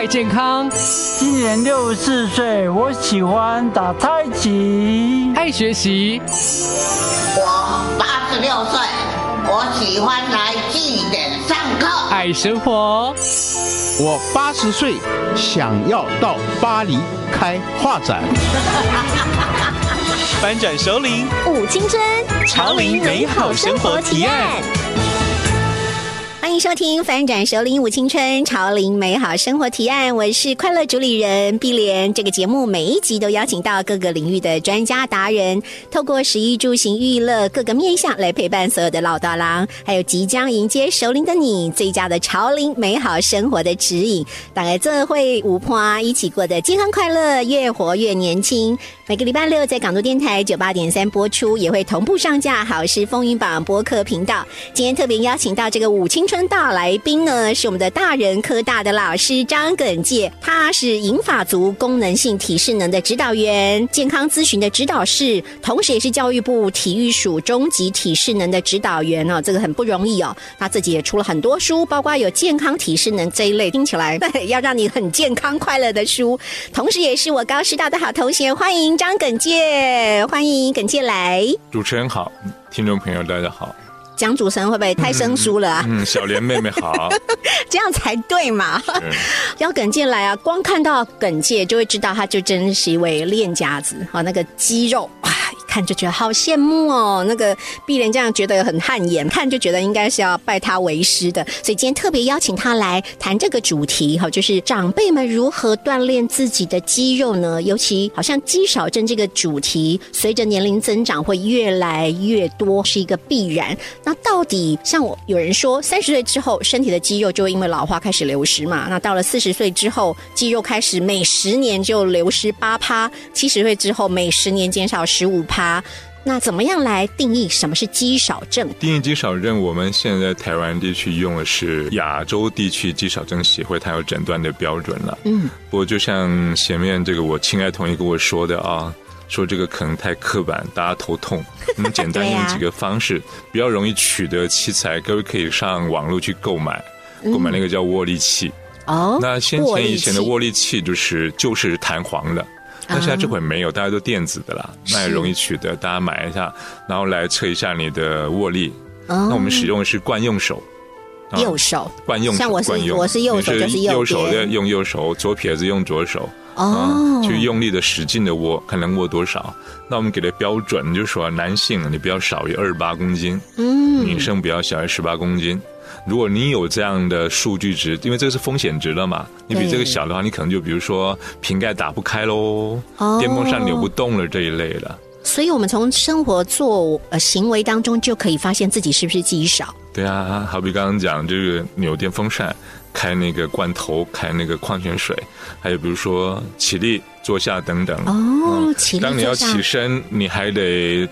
爱健康，今年六十四岁，我喜欢打太极，爱学习。我八十六岁，我喜欢来祭点上课，爱生活。我八十岁，想要到巴黎开画展。翻转首领舞青春，潮林美好生活提案。欢迎收听《翻转首领舞青春潮龄美好生活提案》，我是快乐主理人碧莲。这个节目每一集都邀请到各个领域的专家达人，透过食衣住行娱乐各个面向来陪伴所有的老大郎，还有即将迎接首领的你，最佳的潮龄美好生活的指引。大概这会五花一起过得健康快乐，越活越年轻。每个礼拜六在港都电台九八点三播出，也会同步上架好事风云榜播客频道。今天特别邀请到这个舞青春。大来宾呢是我们的大人科大的老师张耿介，他是银发族功能性体适能的指导员，健康咨询的指导室，同时也是教育部体育署中级体适能的指导员哦，这个很不容易哦。他自己也出了很多书，包括有健康体适能这一类，听起来要让你很健康快乐的书，同时也是我高师大的好同学，欢迎张耿介，欢迎耿介来。主持人好，听众朋友大家好。讲主持人会不会太生疏了啊？嗯，小莲妹妹好，这样才对嘛。要耿介来啊，光看到耿介就会知道，他就真是一位练家子啊，那个肌肉啊。看就觉得好羡慕哦，那个碧莲这样觉得很汗颜，看就觉得应该是要拜他为师的，所以今天特别邀请他来谈这个主题哈，就是长辈们如何锻炼自己的肌肉呢？尤其好像肌少症这个主题，随着年龄增长会越来越多，是一个必然。那到底像我有人说，三十岁之后身体的肌肉就会因为老化开始流失嘛？那到了四十岁之后，肌肉开始每十年就流失八趴，七十岁之后每十年减少十五趴。它那怎么样来定义什么是肌少症？定义肌少症，我们现在台湾地区用的是亚洲地区肌少症协会，它有诊断的标准了。嗯，不过就像前面这个我亲爱同学跟我说的啊，说这个可能太刻板，大家头痛。我 们简单用几个方式，比较容易取得器材，各位可以上网络去购买，购买那个叫握力器。哦，那先前以前的握力器就是就是弹簧的。那现在这会没有，大家都电子的啦，那也容易取得，大家买一下，然后来测一下你的握力。那我们使用的是惯用手，右手惯用，像我是我是右手就是右手的用右手，左撇子用左手，哦，去用力的使劲的握，看能握多少。那我们给的标准就是说，男性你不要少于二十八公斤，嗯，女生不要小于十八公斤。如果你有这样的数据值，因为这个是风险值了嘛，你比这个小的话，你可能就比如说瓶盖打不开喽，电风扇扭不动了这一类的。所以，我们从生活做呃行为当中就可以发现自己是不是肌少。对啊，好比刚刚讲这个扭电风扇、开那个罐头、开那个矿泉水，还有比如说起立、坐下等等。哦，起立。当你要起身，你还得。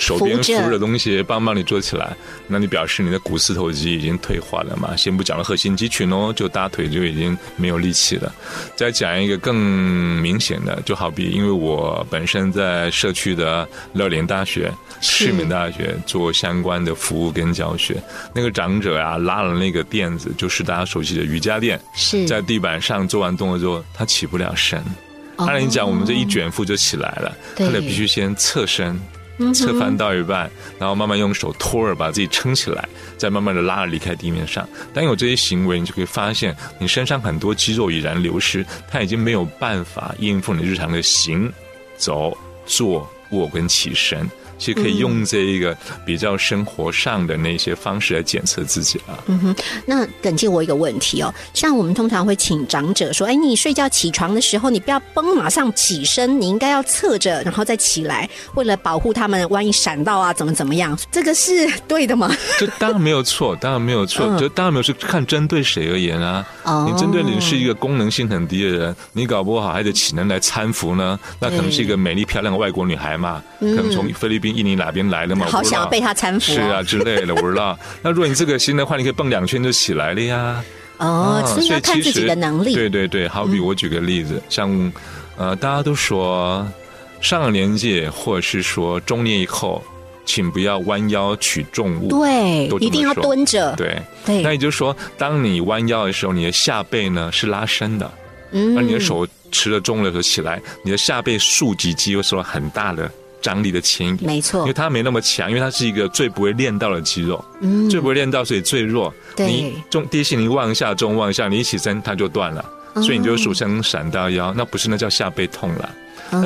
手边扶着东西，帮帮你做起来，那你表示你的股四头肌已经退化了嘛？先不讲了核心肌群哦，就大腿就已经没有力气了。再讲一个更明显的，就好比因为我本身在社区的乐联大学、市民大学做相关的服务跟教学，那个长者啊拉了那个垫子，就是大家熟悉的瑜伽垫，是在地板上做完动作之后，他起不了身。按理讲，我们这一卷腹就起来了，他得必须先侧身。侧翻到一半，然后慢慢用手托着把自己撑起来，再慢慢的拉着离开地面上。当有这些行为，你就可以发现你身上很多肌肉已然流失，它已经没有办法应付你日常的行、走、坐、卧跟起身。其实可以用这一个比较生活上的那些方式来检测自己啊。嗯哼，那耿介我一个问题哦，像我们通常会请长者说，哎，你睡觉起床的时候，你不要崩马上起身，你应该要侧着然后再起来，为了保护他们，万一闪到啊，怎么怎么样？这个是对的吗？这当然没有错，当然没有错，就当然没有是看针对谁而言啊。哦，你针对你是一个功能性很低的人，你搞不好还得请人来搀扶呢，那可能是一个美丽漂亮的外国女孩嘛，可能从菲律宾。印尼哪边来的嘛？好想要被他搀扶，是啊之类的，我不知道。那如果你这个心的话，你可以蹦两圈就起来了呀。哦，所以要看自己的能力。对对对，好比我举个例子，像呃，大家都说上了年纪或者是说中年以后，请不要弯腰取重物。对一定要蹲着。对，对那也就是说，当你弯腰的时候，你的下背呢是拉伸的，嗯而你的手持着重物的时候起来，你的下背竖脊肌又受到很大的张力的牵引。没错因为，它没那么强，因为它是一个最不会练到的肌肉，嗯最不会练到，所以最弱。对你重低心你往下，重往下，你一起身它就断了，哦所以你就俗称闪到腰，那不是那叫下背痛了。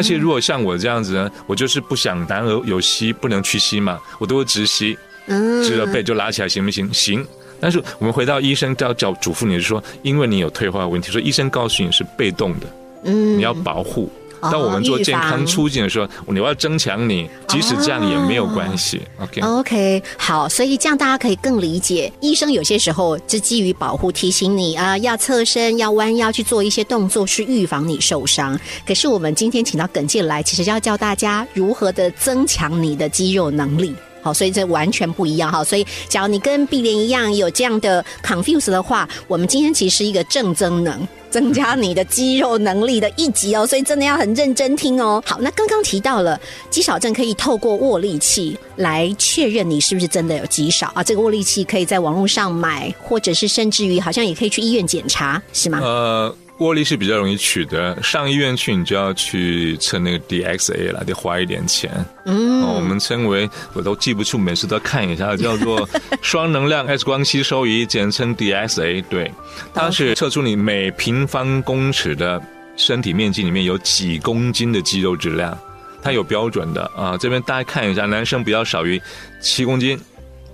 其实如果像我这样子呢，我就是不想男儿有膝不能屈膝嘛，我都会直膝，嗯直了背就拉起来，行不行？行。但是我们回到医生要叫嘱咐你是说，因为你有退化问题，所以医生告诉你是被动的，嗯你要保护。哦当我们做健康防促进的时候，你要增强你，即使这样也没有关系。OK，OK，好，所以这样大家可以更理解，医生有些时候是基于保护，提醒你啊、要侧身、要弯腰去做一些动作，是预防你受伤。可是我们今天请到耿健来，其实要教大家如何的增强你的肌肉能力。好，所以这完全不一样哈。所以，假如你跟碧莲一样有这样的 confuse 的话，我们今天其实一个正增能，增加你的肌肉能力的一集哦。所以真的要很认真听哦。好，那刚刚提到了肌少症可以透过握力器来确认你是不是真的有肌少啊。这个握力器可以在网络上买，或者是甚至于好像也可以去医院检查，是吗？呃，握力是比较容易取得，上医院去你就要去测那个 DXA 了，得花一点钱。嗯，哦，我们称为我都记不住，每次都看一下，叫做 双能量 X 光吸收仪，简称 DXA。对，它是测出你每平方公尺的身体面积里面有几公斤的肌肉质量，它有标准的啊。这边大家看一下，男生不要少于七公斤。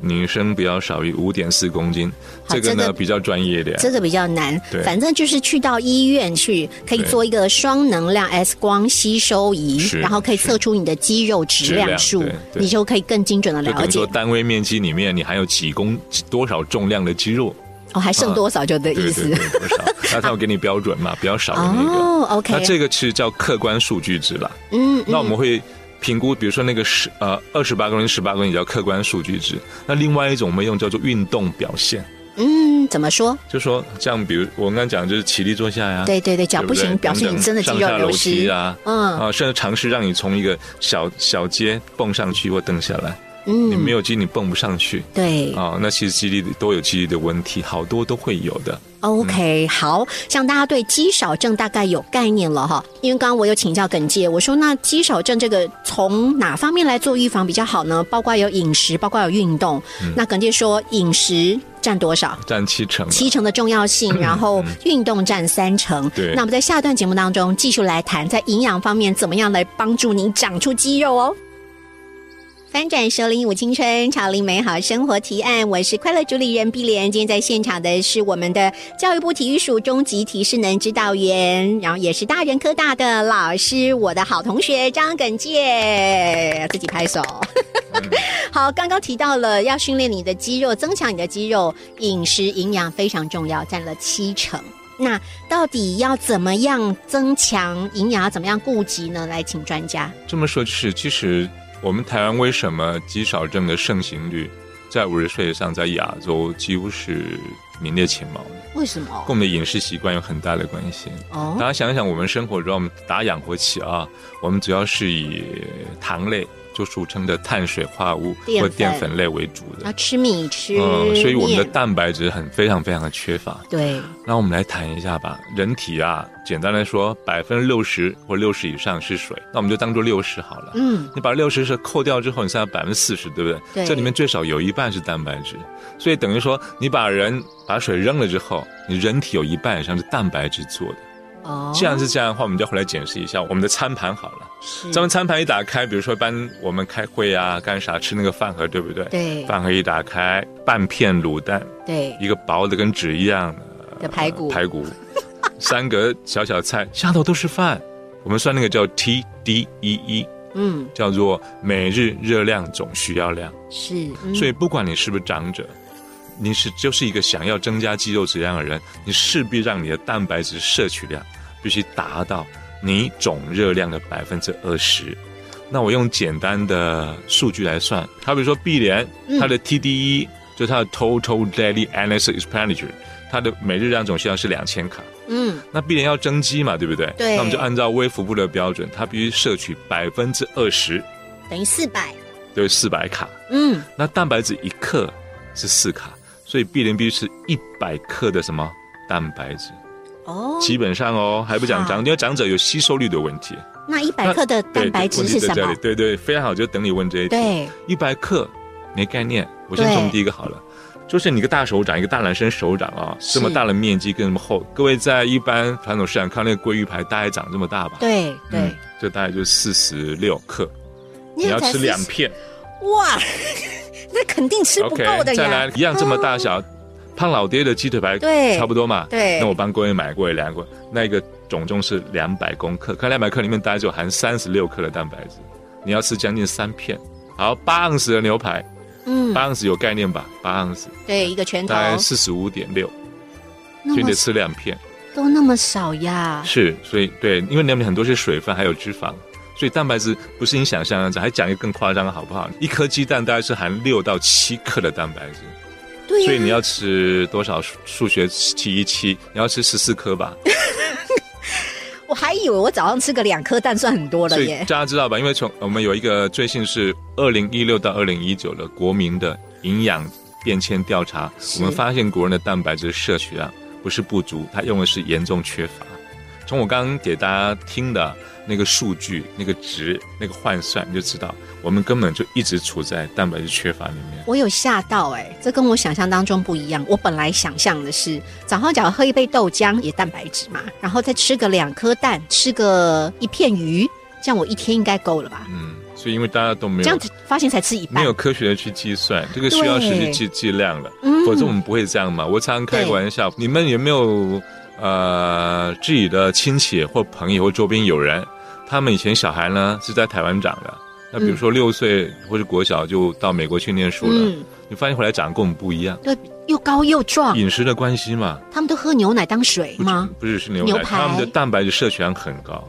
女生不要少于五点四公斤，这个呢这个比较专业的。这个比较难对，反正就是去到医院去，可以做一个双能量 X 光吸收仪，然后可以测出你的肌肉质量数你就可以更精准的了解。单位面积里面你还有几公多少重量的肌肉，哦，还剩多少就的意思对，。多少？那他会给你标准嘛，比较少的那个。哦，OK，那这个其实叫客观数据值啦。嗯，那我们会评估，比如说那个十呃二十八公斤、十八公斤叫客观数据值。那另外一种我们用叫做运动表现，嗯，怎么说？就说像比如我刚刚讲就是起立坐下呀、对对对，脚对不对不行，表示你真的肌肉流失。啊，嗯啊，甚至尝试让你从一个小小阶蹦上去或蹬下来，你嗯，没有肌力你蹦不上去。对啊、那其实肌力都有肌力的问题，好多都会有的。，OK，好像大家对肌少症大概有概念了哈。因为刚刚我有请教耿介，我说那肌少症这个从哪方面来做预防比较好呢？包括有饮食，包括有运动。嗯那耿介说饮食占多少？占七成，七成的重要性，然后运动占三成。嗯对那我们在下段节目当中继续来谈，在营养方面怎么样来帮助你长出肌肉哦。翻转首领舞青春，潮领美好生活提案，我是快乐主理人碧莲。今天在现场的是我们的教育部体育署中级体适能指导员，然后也是大人科大的老师，我的好同学张耿介，自己拍手。好，刚刚提到了要训练你的肌肉，增强你的肌肉，饮食营养非常重要，占了七成。那到底要怎么样增强营养？要怎么样顾及呢？来请专家。这么说就是，其实我们台湾为什么肌少症的盛行率在五十岁以上，在亚洲几乎是名列前茅的，为什么跟？我们的饮食习惯有很大的关系。哦大家想一想，我们生活中，我们打养活起啊，我们主要是以糖类，就俗称的碳水化合物或淀粉类为主的。要吃米吃嗯，所以我们的蛋白质很非常非常的缺乏。对那我们来谈一下吧。人体啊，简单来说，百分之六十或六十以上是水，那我们就当做六十好了。嗯你把六十是扣掉之后，你剩下百分之四十，对不对？对这里面最少有一半是蛋白质，所以等于说，你把人把水扔了之后，你人体有一半以上是蛋白质做的。哦，既然是这样的话，我们就回来检视一下我们的餐盘好了。是咱们餐盘一打开，比如说一般我们开会啊，干啥吃那个饭盒，对不对？对饭盒一打开，半片卤蛋，对一个薄的跟纸一样的的排骨排骨，三个小小菜，下头都是饭。我们算那个叫 TDEE，嗯叫做每日热量总需要量。是，嗯所以不管你是不是长者，你是就是一个想要增加肌肉质量的人，你势必让你的蛋白质摄取量必须达到你总热量的百分之二十。那我用简单的数据来算，好比如说碧莲，它的 TDE、就是它的 Total Daily Energy Expenditure，它的每日量总需要是两千卡。嗯。那碧莲要增肌嘛，对不对？对。那我们就按照微服部的标准，它必须摄取百分之二十，等于四百。都有四百卡，嗯，那蛋白质一克是四卡，所以必然必须是一百克的什么蛋白质。哦，基本上哦，还不讲长，因为长者有吸收率的问题。那一百克的蛋白质是什么？对对，非常好，就等你问这一题。对，一百克没概念，我先从第一个好了。就是你个大手掌，一个大男生手掌啊，这么大的面积跟这么厚。各位在一般传统市场看那个鲑鱼排，大概长这么大吧？对对，这大概就四十六克。你要吃两片，哇，那肯定吃不够的呀。再来一样这么大小，胖老爹的鸡腿排，对，差不多嘛。对，那我帮各位买过量过，那个总重是两百公克，看两百克里面大概就含三十六克的蛋白质，你要吃将近三片。好，八盎司的牛排。嗯，八盎司有概念吧？八盎司，对，一个拳头，大概四十五点六，所以得吃两片，都那么少呀？是，所以对，因为里面很多是水分，还有脂肪，所以蛋白质不是你想象样子。还讲一个更夸张的好不好？一颗鸡蛋大概是含六到七克的蛋白质，对，所以你要吃多少？数学七一七，你要吃十四颗吧。我还以为我早上吃个两颗蛋算很多了耶。大家知道吧？因为从我们有一个最新是二零一六到二零一九的国民的营养变迁调查，我们发现国人的蛋白质摄取量不是不足，它用的是严重缺乏。从我刚刚给大家听的那个数据、那个值、那个换算，你就知道我们根本就一直处在蛋白质缺乏里面。我有吓到哎，这跟我想象当中不一样。我本来想象的是早上只要喝一杯豆浆也蛋白质嘛，然后再吃个两颗蛋，吃个一片鱼，这样我一天应该够了吧？嗯，所以因为大家都没有这样子，发现才吃一半，没有科学的去计算，这个需要实际计计量了，否则我们不会这样嘛。我常常开个玩笑，你们有没有？呃，自己的亲戚或朋友或周边有人，他们以前小孩呢是在台湾长的，那比如说六岁或者国小就到美国去念书了，你发现回来长得跟我们不一样，对，又高又壮，饮食的关系嘛。他们都喝牛奶当水吗？不是，是牛奶，他们的蛋白质摄取量很高。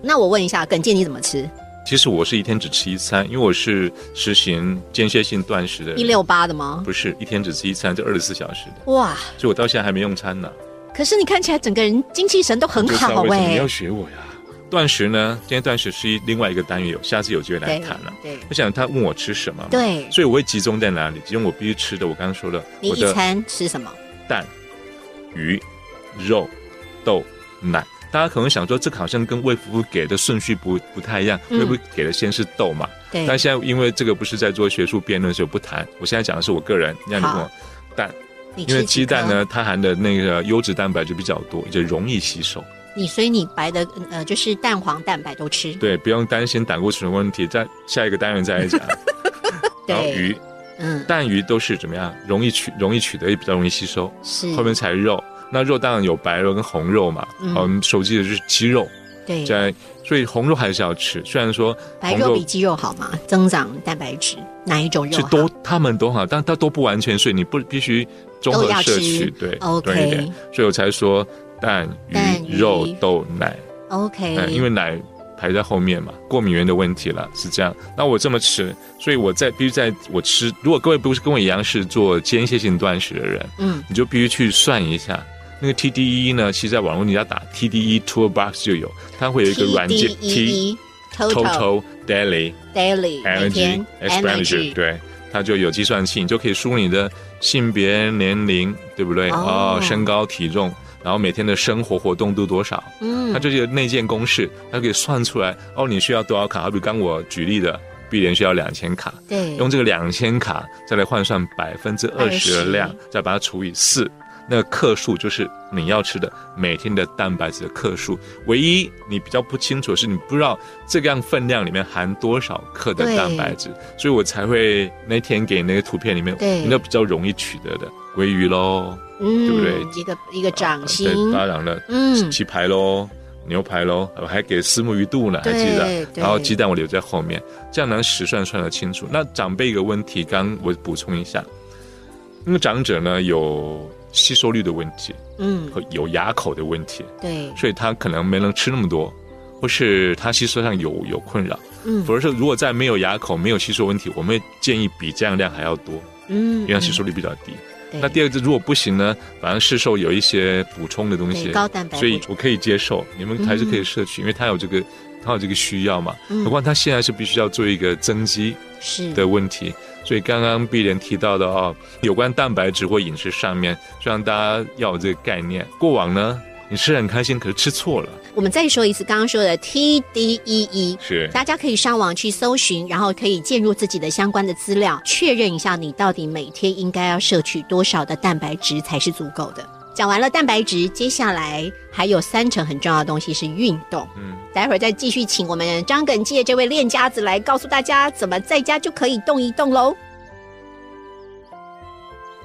那我问一下，耿健你怎么吃？其实我是一天只吃一餐，因为我是实行间歇性断食的。一六八的吗？不是，一天只吃一餐，就二十四小时的。哇！所以我到现在还没用餐呢。可是你看起来整个人精气神都很好哎！你要学我呀？断食呢？今天断食是另外一个单元，有下次有机会来谈了。对，我想他问我吃什么，对，所以我会集中在哪里？集中我必须吃的。我刚刚说了，你一餐吃什么？蛋、鱼、肉、豆、奶。大家可能想说，这好像跟魏夫妇给的顺序不不太一样。魏夫给的先是豆嘛？对。但现在因为这个不是在做学术辩论，所以不谈。我现在讲的是我个人。让你问我蛋。因为鸡蛋呢，它含的那个优质蛋白就比较多，就容易吸收。你所以你白的呃，就是蛋黄蛋白都吃。对，不用担心胆固醇问题，在下一个单元再来讲。然后鱼，嗯，蛋鱼都是怎么样？容易取，容易取得，也比较容易吸收。是。后面才肉，那肉当然有白肉跟红肉嘛。嗯。我们熟悉的就是鸡肉。对。在，所以红肉还是要吃。虽然说白肉比鸡肉好嘛，增长蛋白质，哪一种肉？是都，他们都好，但它都不完全，所以你不必须。综合摄取对，OK，一点，所以我才说蛋、鱼、肉、豆、奶，OK，因为奶排在后面嘛，过敏源的问题了，是这样。那我这么吃，所以我在必须在我吃。如果各位不是跟我一样是做间歇性断食的人，嗯，你就必须去算一下那个 TDE 呢。其实在网络你要打 TDE Toolbox 就有，它会有一个软件 T Total Daily Daily Energy Expenditure，对。它就有计算器，你就可以输入你的性别、年龄，对不对？哦，身高、体重，然后每天的生活活动度多少？嗯，它这些内建公式，它可以算出来。哦，你需要多少卡？好比刚我举例的，必然需要两千卡。对，用这个两千卡再来换算百分之二十的量，再把它除以四。那个克数就是你要吃的每天的蛋白质的克数，唯一你比较不清楚的是你不知道这样分量里面含多少克的蛋白质，所以我才会那天给那个图片里面，那比较容易取得的鲑鱼喽，对不对？一个一个掌心，当然了，嗯，鸡排喽，牛排喽，我还给丝木鱼肚呢，还记得？然后鸡蛋我留在后面，这样能实算算得清楚。那长辈一个问题，刚我补充一下，因为长者呢有。吸收率的问题，嗯，和有牙口的问题，对，所以他可能没能吃那么多，或是他吸收上有有困扰，嗯，否则是如果在没有牙口、没有吸收问题，我们建议比这样量还要多，嗯，因为吸收率比较低。那第二个，如果不行呢，反正市售有一些补充的东西，高蛋白，所以我可以接受，你们还是可以摄取，因为它有这个它有这个需要嘛。嗯。何况他现在是必须要做一个增肌是。的问题，所以刚刚碧莲提到的哦，有关蛋白质或饮食上面，就让大家要有这个概念。过往呢，你吃得很开心，可是吃错了，我们再说一次刚刚说的 TDEE。是大家可以上网去搜寻，然后可以介入自己的相关的资料，确认一下你到底每天应该要摄取多少的蛋白质才是足够的。讲完了蛋白质，接下来还有三成很重要的东西是运动。嗯，待会儿再继续请我们张耿介这位练家子来告诉大家，怎么在家就可以动一动喽。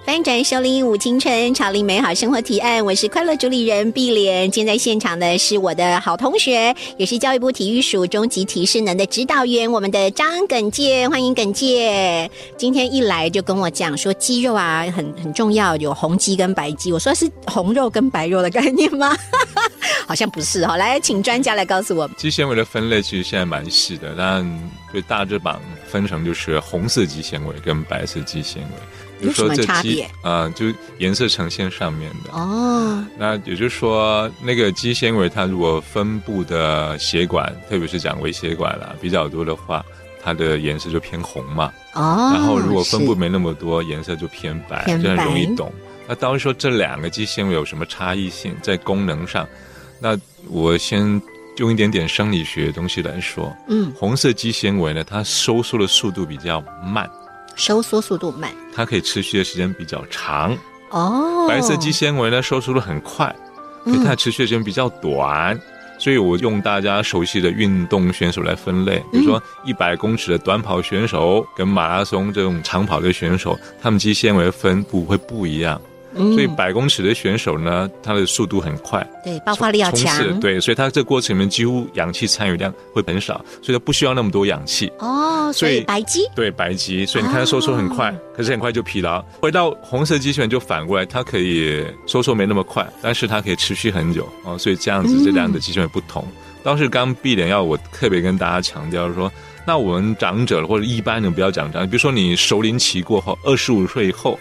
翻转收听五青春，潮领美好生活提案，我是快乐主理人碧莲。今天在现场的是我的好同学，也是教育部体育署中级体适能的指导员，我们的张耿介，欢迎耿介。今天一来就跟我讲说肌肉啊很很重要，有红肌跟白肌。我说是红肉跟白肉的概念吗？好像不是哈、来，请专家来告诉我。肌纤维的分类其实现在蛮细的，但就大致榜分成就是红色肌纤维跟白色肌纤维。比如说有什么这肌差别啊、就颜色呈现上面的。哦，那也就是说，那个肌纤维它如果分布的血管，特别是讲微血管啦比较多的话，它的颜色就偏红嘛。哦，然后如果分布没那么多，颜色就偏白，偏这很容易懂。那当然说这两个肌纤维有什么差异性在功能上？那我先用一点点生理学的东西来说，嗯，红色肌纤维呢，它收缩的速度比较慢，收缩速度慢它可以持续的时间比较长。哦，白色肌纤维呢，收缩的很快，它持续的时间比较短。所以我用大家熟悉的运动选手来分类，比如说一百公尺的短跑选手跟马拉松这种长跑的选手，他们肌纤维分布会不一样。嗯所以百公尺的选手呢，他的速度很快，对爆发力要强，对，所以他这个过程里面几乎氧气参与量会很少，所以他不需要那么多氧气。哦，所所以以白肌对白肌，所以你看他收缩很快，可是很快就疲劳。回到红色肌纤维就反过来，它可以收缩没那么快，但是它可以持续很久哦。所以这样子，这两个肌群也不同。当时刚闭脸要我特别跟大家强调说，那我们长者或者一般人不要讲长者，比如说你熟龄期过后，二十五岁以后，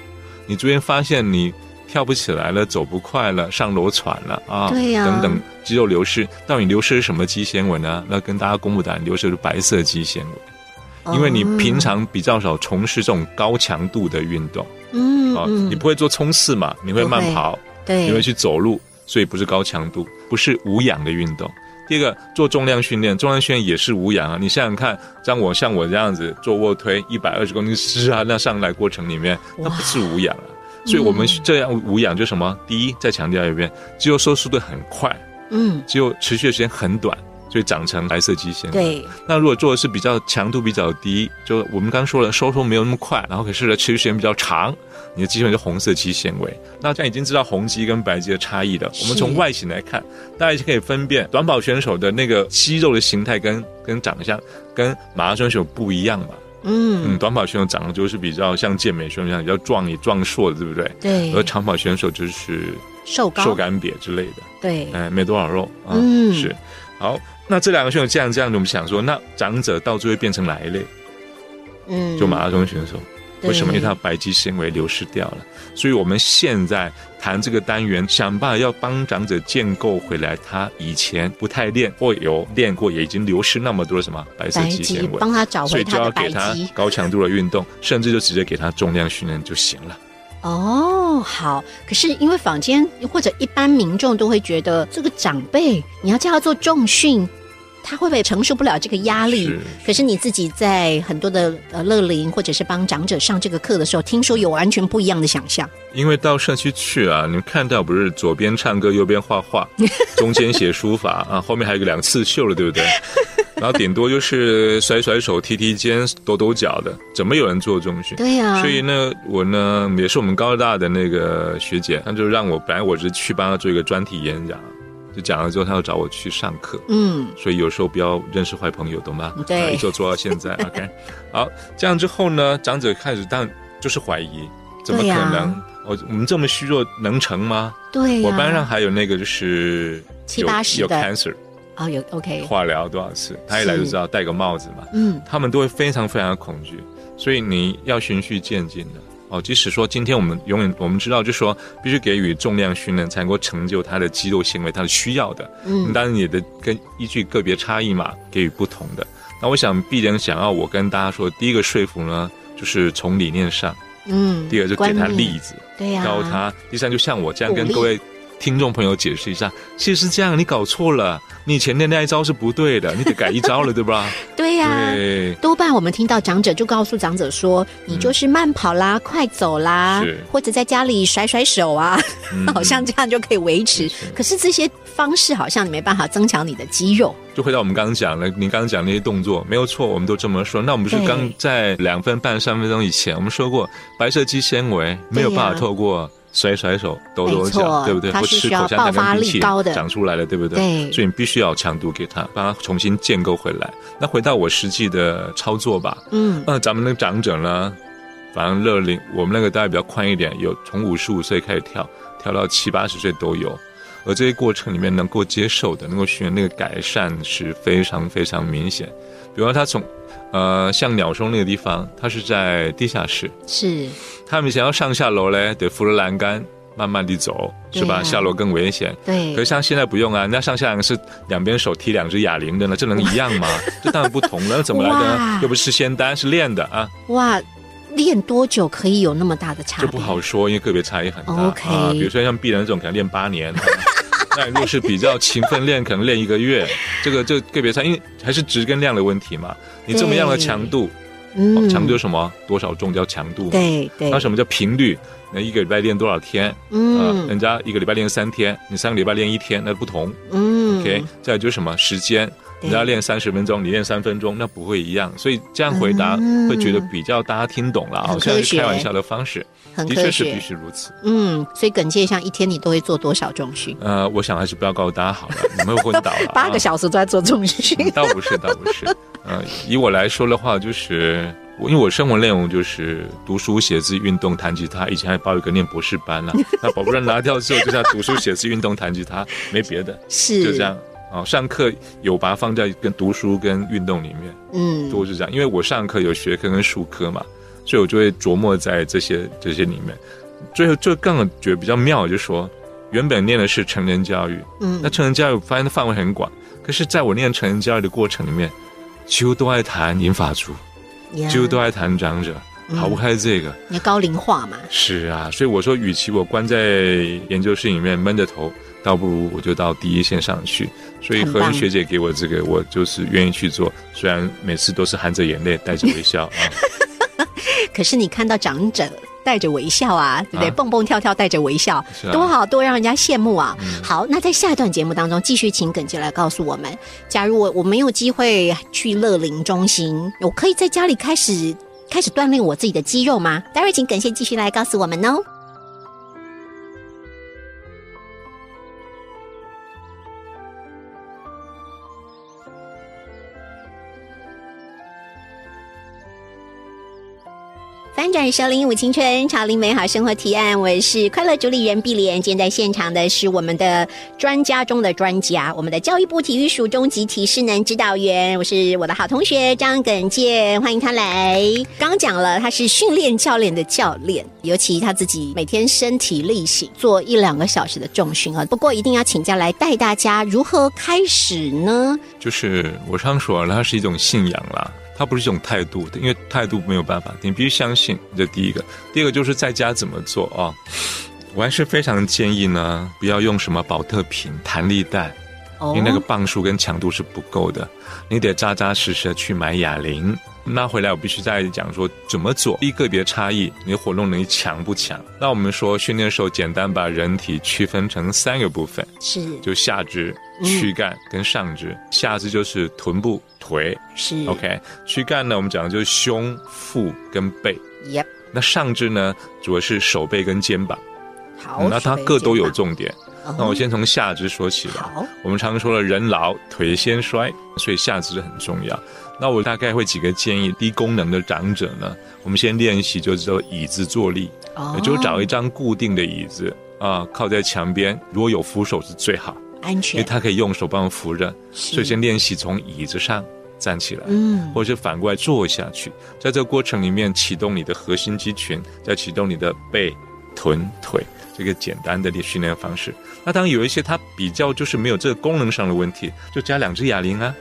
你逐渐发现你。跳不起来了，走不快了，上楼喘了啊，对呀等等，肌肉流失，到底流失是什么肌纤维呢？那跟大家公布答案，流失的是白色肌纤维。因为你平常比较少从事这种高强度的运动哦，嗯嗯你不会做冲刺嘛，你会慢跑，对你会去走路，所以不是高强度，不是无氧的运动。第二个，做重量训练，重量训练也是无氧啊。你想想看，像我像我这样子做卧推一百二十公斤，是啊，那上来过程里面，那不是无氧啊。所以我们这样无氧就什么？第一，再强调一遍，肌肉收缩的很快，嗯肌肉持续的时间很短，所以长成白色肌纤维。对那如果做的是比较强度比较低，就我们刚刚说了，收缩没有那么快，然后可是呢持续时间比较长，你的肌纤维是红色肌纤维。那这样已经知道红肌跟白肌的差异了。我们从外形来看，大家就可以分辨短跑选手的那个肌肉的形态跟跟长相跟马拉松选手不一样嘛。嗯嗯，短跑选手长得就是比较像健美选手一样，比较壮也壮硕的，对不对？对而长跑选手就是瘦高瘦干瘪之类的。对哎，没多少肉啊，嗯是。好，那这两个选手这样这样，我们想说，那长者到最后会变成哪一类？嗯就马拉松选手。对为什么？因为他的白肌纤维流失掉了，所以我们现在谈这个单元，想办法要帮长者建构回来他以前不太练或有练过，也已经流失那么多什么白色肌肌纤维，帮他找所以就回他的白要给他高强度的运动，甚至就直接给他重量训练就行了。哦，好。可是因为坊间或者一般民众都会觉得，这个长辈你要叫他做重训，他会不会承受不了这个压力？是可是你自己在很多的呃乐龄或者是帮长者上这个课的时候，听说有完全不一样的想象。因为到社区去啊，你们看到不是左边唱歌，右边画画，中间写书法啊，后面还有个两刺绣了，对不对？然后顶多就是甩甩手、踢踢肩、抖抖脚的，怎么有人做重训？对呀、所以呢，我呢也是我们高大的那个学姐，她就让我本来我是去帮她做一个专题演讲，就讲了之后，他要找我去上课。嗯，所以有时候不要认识坏朋友，懂吗？对啊一直做到现在，OK。好，这样之后呢，长者开始当就是怀疑，怎么可能？我我们这么虚弱能成吗？对呀、我班上还有那个就是七有有八十有 cancer 哦有 OK，化疗多少次，他一来就知道戴个帽子嘛，嗯，他们都会非常非常的恐惧，所以你要循序渐进的。即使说今天我们永远我们知道，就说必须给予重量训练才能够成就他的肌肉行为，他是需要的。嗯，当然你的跟依据个别差异嘛，给予不同的。那我想，必然想要我跟大家说，第一个说服呢，就是从理念上，嗯，第二就给他例子，对呀，然后他。第三就像我这样跟各位。听众朋友，解释一下，其实是这样，你搞错了，你前面那一招是不对的，你得改一招了，对吧？对呀，对多半我们听到长者就告诉长者说，你就是慢跑啦，快走啦，或者在家里甩甩手啊，好像这样就可以维持。可是这些方式好像你没办法增强你的肌肉。就回到我们刚刚讲的，你刚刚讲那些动作没有错，我们都这么说。那我们不是刚在两分半、三分钟以前，我们说过，白色肌纤维没有办法透过。甩甩手，抖抖脚，对不对？不吃口香糖，力高的长出来了，对不对？对。所以你必须要强度给他，帮他重新建构回来。那回到我实际的操作吧。嗯。那咱们那个长者呢？反正乐龄，我们那个大概比较宽一点，有从五十五岁开始跳，跳到七八十岁都有。而这些过程里面，能够接受的，能够训练那个改善是非常非常明显。比方他从。呃，像鸟松那个地方，他是在地下室，是。他们想要上下楼嘞，得扶着栏杆慢慢地走，是吧？下楼更危险。对。可是像现在不用啊，人家上下是两边手提两只哑铃的呢，这能一样吗？这当然不同了，怎么来的？又不是仙丹，是练的啊。哇，练多久可以有那么大的差？这不好说，因为个别差异很大。OK。比如说像碧人这种，可能练八年。那如果是比较勤奋练，可能练一个月，这个就个别差，因为还是值跟量的问题嘛。你这么样的强度，嗯，强度什么？多少重叫强度？对对。那什么叫频率？那一个礼拜练多少天？嗯，人家一个礼拜练三天，你三个礼拜练一天，那不同。嗯，OK。再就是什么时间？人家练三十分钟，你练三分钟，那不会一样。所以这样回答会觉得比较大家听懂了啊，虽然是开玩笑的方式。的确是必须如此。嗯，所以耿介像一天你都会做多少重训？呃，我想还是不要告诉大家好了，你们会昏倒了。八个小时都在做重训？倒不是，倒不是。呃，以我来说的话，就是因为我生活内容就是读书、写字、运动、弹吉他。以前还报一个念博士班了，那保不然拿掉之后，就像读书、写字、运动、弹吉他，没别的，是就这样。哦，上课有把它放在跟读书跟运动里面，嗯，都是这样。因为我上课有学科跟术科嘛。所以我就会琢磨在这些这些里面，最后就更觉得比较妙，就是说，原本念的是成人教育，嗯，那成人教育发现的范围很广，可是在我念成人教育的过程里面，几乎都在谈银发族，几乎都在谈长者，逃不开这个。你高龄化嘛？是啊，所以我说，与其我关在研究室里面闷着头，倒不如我就到第一线上去。所以何云学姐给我这个，我就是愿意去做，虽然每次都是含着眼泪，带着微笑啊。可是你看到长者带着微笑啊，对不对？蹦蹦跳跳带着微笑，多好多让人家羡慕啊！好，那在下一段节目当中，继续请耿杰来告诉我们：假如我我没有机会去乐龄中心，我可以在家里开始开始锻炼我自己的肌肉吗？待会请耿先继续来告诉我们哦。翻转收林舞青春，潮林美好生活提案。我是快乐主理人碧莲。今天在现场的是我们的专家中的专家，我们的教育部体育署中级体适能指导员。我是我的好同学张耿健，欢迎他来。刚讲了，他是训练教练的教练，尤其他自己每天身体力行做一两个小时的重训啊。不过一定要请假来带大家如何开始呢？就是我常说，它是一种信仰啦。它不是一种态度，因为态度没有办法，你必须相信。这第一个，第二个就是在家怎么做啊？我还是非常建议呢，不要用什么保特瓶、弹力带，因为那个磅数跟强度是不够的，你得扎扎实实的去买哑铃。那回来我必须再讲说怎么做，一个别差异，你活动能力强不强？那我们说训练的时候，简单把人体区分成三个部分，是就下肢、躯干跟上肢。下肢就是臀部。腿是 OK，躯干呢？我们讲的就是胸、腹跟背。Yep，那上肢呢？主要是手背跟肩膀。好，那它各都有重点。那我先从下肢说起吧。好，我们常说了，人老腿先衰，所以下肢很重要。那我大概会几个建议：低功能的长者呢，我们先练习就是说椅子坐立，也就找一张固定的椅子啊，靠在墙边，如果有扶手是最好，安全，因为他可以用手帮扶着。所以先练习从椅子上。站起来，嗯，或者是反过来坐下去，在这个过程里面启动你的核心肌群，再启动你的背、臀、腿，这个简单的训练方式。那当然有一些它比较就是没有这个功能上的问题，就加两只哑铃啊，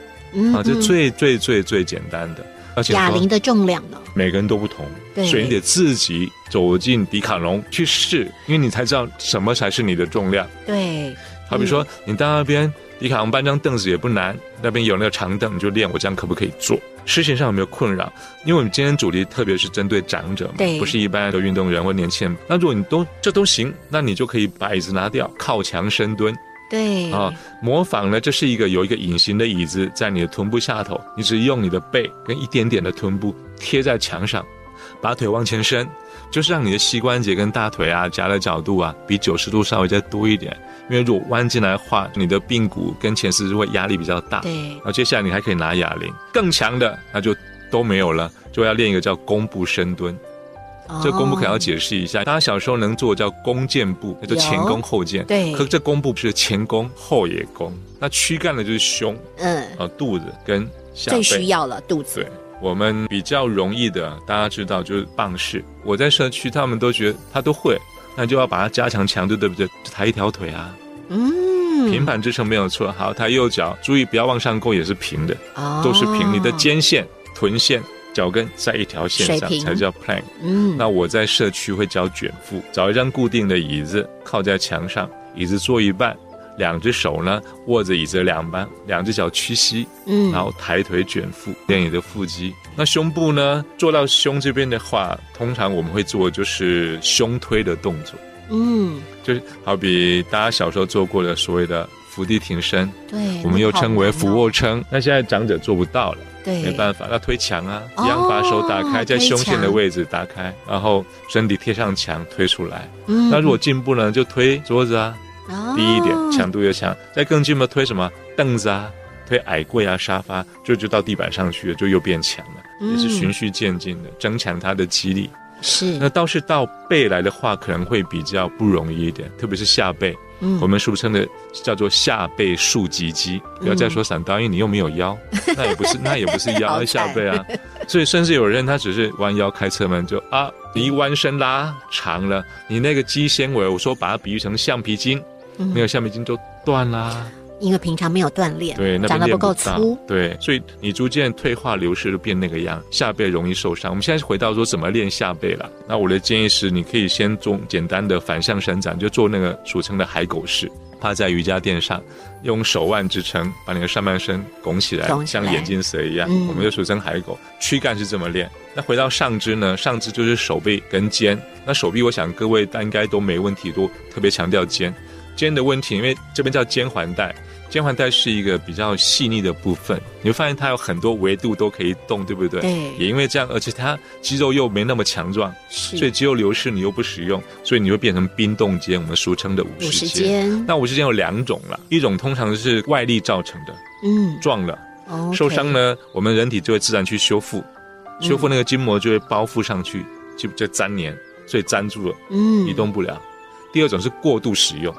啊，这最最最最简单的。而且哑铃的重量呢？每个人都不同，所以你得自己走进迪卡侬去试，因为你才知道什么才是你的重量。对，好比说你到那边。迪卡侬搬张凳子也不难，那边有那个长凳，你就练。我这样可不可以做？事情上有没有困扰？因为我们今天主题特别是针对长者，嘛，不是一般的运动员或年轻人。那如果你都这都行，那你就可以把椅子拿掉，靠墙深蹲。对啊，模仿呢，这是一个有一个隐形的椅子在你的臀部下头，你只用你的背跟一点点的臀部贴在墙上，把腿往前伸，就是让你的膝关节跟大腿啊夹的角度啊比九十度稍微再多一点。因为如果弯进来的话，你的髌骨跟前十字会压力比较大。对，然后接下来你还可以拿哑铃，更强的那就都没有了，就要练一个叫弓步深蹲。这弓步可要解释一下，大家小时候能做叫弓箭步，那就前弓后箭。对，可这弓步是前弓后也弓，那躯干的就是胸，嗯，啊肚子跟下背。最需要了肚子。对，我们比较容易的，大家知道就是棒式。我在社区，他们都觉得他都会。那就要把它加强强度，对不对？抬一条腿啊，嗯，平板支撑没有错。好，抬右脚，注意不要往上勾，也是平的，都是平。你的肩线、臀线、脚跟在一条线上才叫 plank。嗯，那我在社区会教卷腹，找一张固定的椅子，靠在墙上，椅子坐一半。两只手呢握着椅子两半，两只脚屈膝，嗯，然后抬腿卷腹，练你的腹肌。那胸部呢，做到胸这边的话，通常我们会做就是胸推的动作，嗯，就是好比大家小时候做过的所谓的伏地挺身，对，我们又称为俯卧撑。那现在长者做不到了，对，没办法，那推墙啊，一样把手打开，在胸线的位置打开，然后身体贴上墙推出来。嗯，那如果进步呢，就推桌子啊。低一点，强度越强，再更进步推什么凳子啊，推矮柜啊，沙发，就就到地板上去了，就又变强了，也是循序渐进的，增强它的肌力。是，那倒是到背来的话，可能会比较不容易一点，特别是下背，嗯，我们俗称的叫做下背竖脊肌。不要再说散刀，因为你又没有腰，那也不是，那也不是腰，下背啊。所以甚至有人他只是弯腰开车门，就啊，你一弯身拉长了，你那个肌纤维，我说把它比喻成橡皮筋。那个橡皮筋就断啦，因为平常没有锻炼，对，长得不够粗，对，所以你逐渐退化流失，就变那个样，下背容易受伤。我们现在回到说怎么练下背了，那我的建议是，你可以先做简单的反向伸展，就做那个俗称的海狗式，趴在瑜伽垫上，用手腕支撑，把你的上半身拱起来，像眼镜蛇一样，我们就俗称海狗。躯干是这么练。那回到上肢呢？上肢就是手臂跟肩。那手臂，我想各位应该都没问题，都特别强调肩。肩的问题，因为这边叫肩环带，肩环带是一个比较细腻的部分，你会发现它有很多维度都可以动，对不对？对。也因为这样，而且它肌肉又没那么强壮，是。所以肌肉流失你又不使用，所以你会变成冰冻肩，我们俗称的五十肩。那五十肩有两种了，一种通常是外力造成的，嗯，撞了，受伤呢，我们人体就会自然去修复，修复那个筋膜就会包覆上去，就就粘黏，所以粘住了，嗯，移动不了。第二种是过度使用。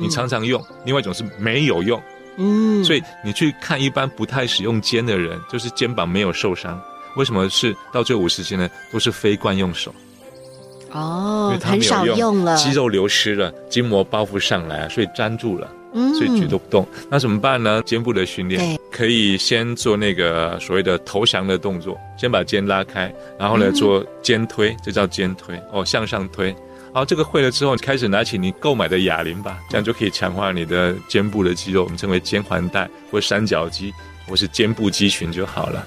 你常常用，另外一种是没有用，嗯，所以你去看一般不太使用肩的人，就是肩膀没有受伤，为什么是到最五十斤呢？都是非惯用手，哦，很少用了，肌肉流失了，筋膜包覆上来，所以粘住了，嗯，所以举都不动。那怎么办呢？肩部的训练可以先做那个所谓的投降的动作，先把肩拉开，然后呢做肩推，这叫肩推，哦，向上推。好，这个会了之后，开始拿起你购买的哑铃吧，这样就可以强化你的肩部的肌肉，我们称为肩环带或三角肌，或是肩部肌群就好了。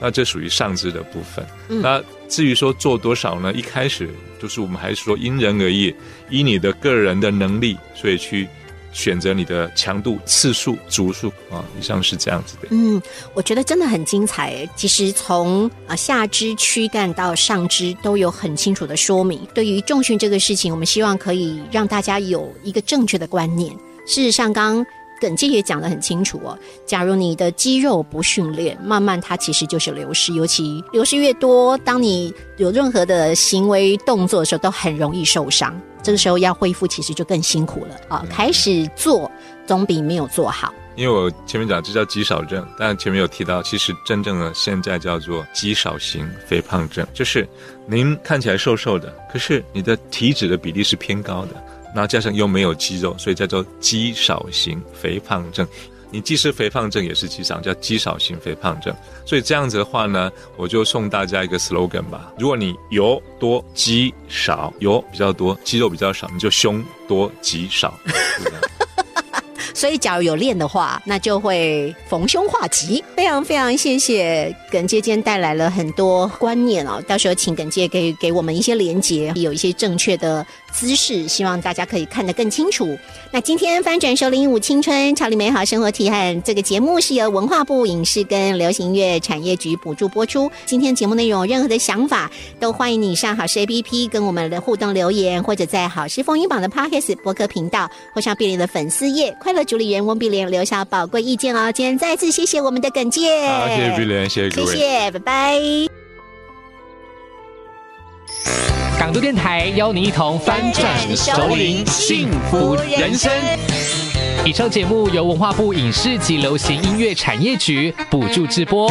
那这属于上肢的部分。那至于说做多少呢？一开始就是我们还是说因人而异，依你的个人的能力，所以去。选择你的强度、次数、组数啊，以上是这样子的。嗯，我觉得真的很精彩。其实从啊下肢、躯干到上肢都有很清楚的说明。对于重训这个事情，我们希望可以让大家有一个正确的观念。事实上，刚。耿介也讲得很清楚哦。假如你的肌肉不训练，慢慢它其实就是流失。尤其流失越多，当你有任何的行为动作的时候，都很容易受伤。这个时候要恢复，其实就更辛苦了啊。开始做总比没有做好。因为我前面讲这叫肌少症，但前面有提到，其实真正的现在叫做肌少型肥胖症，就是您看起来瘦瘦的，可是你的体脂的比例是偏高的，然后加上又没有肌肉，所以叫做肌少型肥胖症。你既是肥胖症，也是肌少，叫肌少型肥胖症。所以这样子的话呢，我就送大家一个 slogan 吧：如果你油多肌少，油比较多，肌肉比较少，你就胸多肌少。所以，假如有练的话，那就会逢凶化吉。非常非常谢谢耿介今天带来了很多观念哦，到时候请耿介给给我们一些连接，有一些正确的。姿势，希望大家可以看得更清楚。那今天翻转收零五青春潮里美好生活提案这个节目是由文化部影视跟流行音乐产业局补助播出。今天节目内容有任何的想法，都欢迎你上好事 APP 跟我们的互动留言，或者在好事风云榜的 Podcast 博客频道，或上碧莲的粉丝页，快乐主理人翁碧莲留下宝贵意见哦。今天再次谢谢我们的耿介，好，谢谢碧莲，谢谢各位，谢谢，拜拜。港都电台邀您一同翻转熟龄幸福人生。以上节目由文化部影视及流行音乐产业局补助直播。